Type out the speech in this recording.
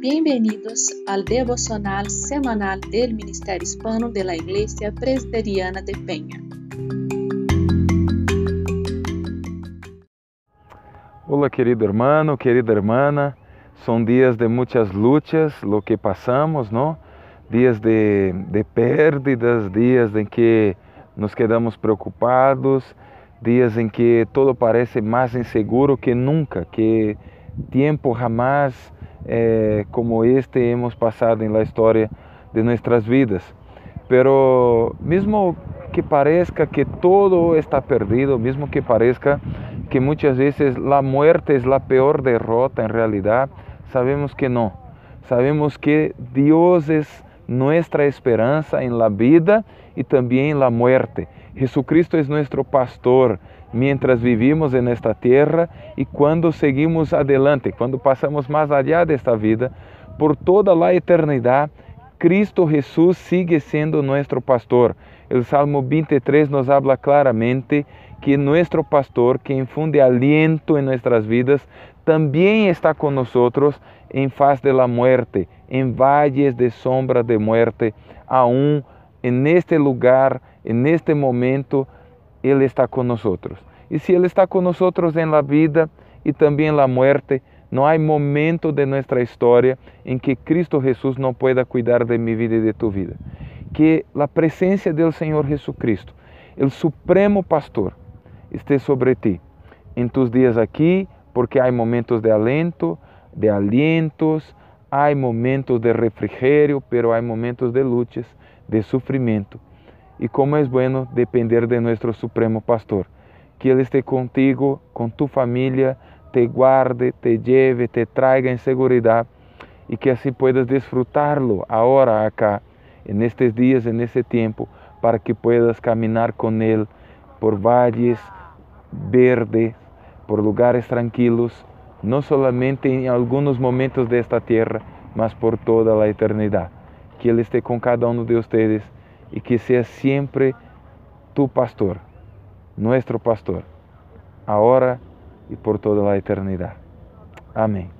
Bienvenidos al devocional semanal del Ministerio Hispano de la Iglesia Presbiteriana de Peña. Hola querido hermano, querida hermana, son días de muchas luchas, lo que pasamos, ¿no? Días de, de pérdidas, días en que nos quedamos preocupados, días en que todo parece más inseguro que nunca, que tiempo jamás eh, como este hemos pasado en la historia de nuestras vidas. Pero mismo que parezca que todo está perdido, mismo que parezca que muchas veces la muerte es la peor derrota en realidad, sabemos que no. Sabemos que Dios es nuestra esperanza en la vida y también en la muerte. Jesucristo es nuestro pastor mientras vivimos en esta tierra y cuando seguimos adelante, cuando pasamos más allá de esta vida, por toda la eternidad, Cristo Jesús sigue siendo nuestro pastor. El Salmo 23 nos habla claramente que nuestro pastor, que infunde aliento en nuestras vidas, también está con nosotros en faz de la muerte, en valles de sombra de muerte, aún en este lugar, en este momento, Él está con nosotros. Y si Él está con nosotros en la vida y también en la muerte, no hay momento de nuestra historia en que Cristo Jesús no pueda cuidar de mi vida y de tu vida. Que la presencia del Señor Jesucristo, el supremo pastor, esté sobre ti en tus días aquí, porque hay momentos de alento, de alientos, hay momentos de refrigerio, pero hay momentos de luchas, de sufrimiento. Y como es bueno depender de nuestro supremo pastor. Que Ele esté contigo, com tu família, te guarde, te lleve, te traiga em segurança e que assim puedas disfrutarlo agora acá, en estes dias, en este tempo, para que puedas caminar com Ele por valles verdes, por lugares tranquilos, não solamente em alguns momentos desta terra, mas por toda a eternidade. Que Ele esteja com cada um de vocês e que seja sempre tu pastor, nosso pastor, agora e por toda a eternidade. Amém.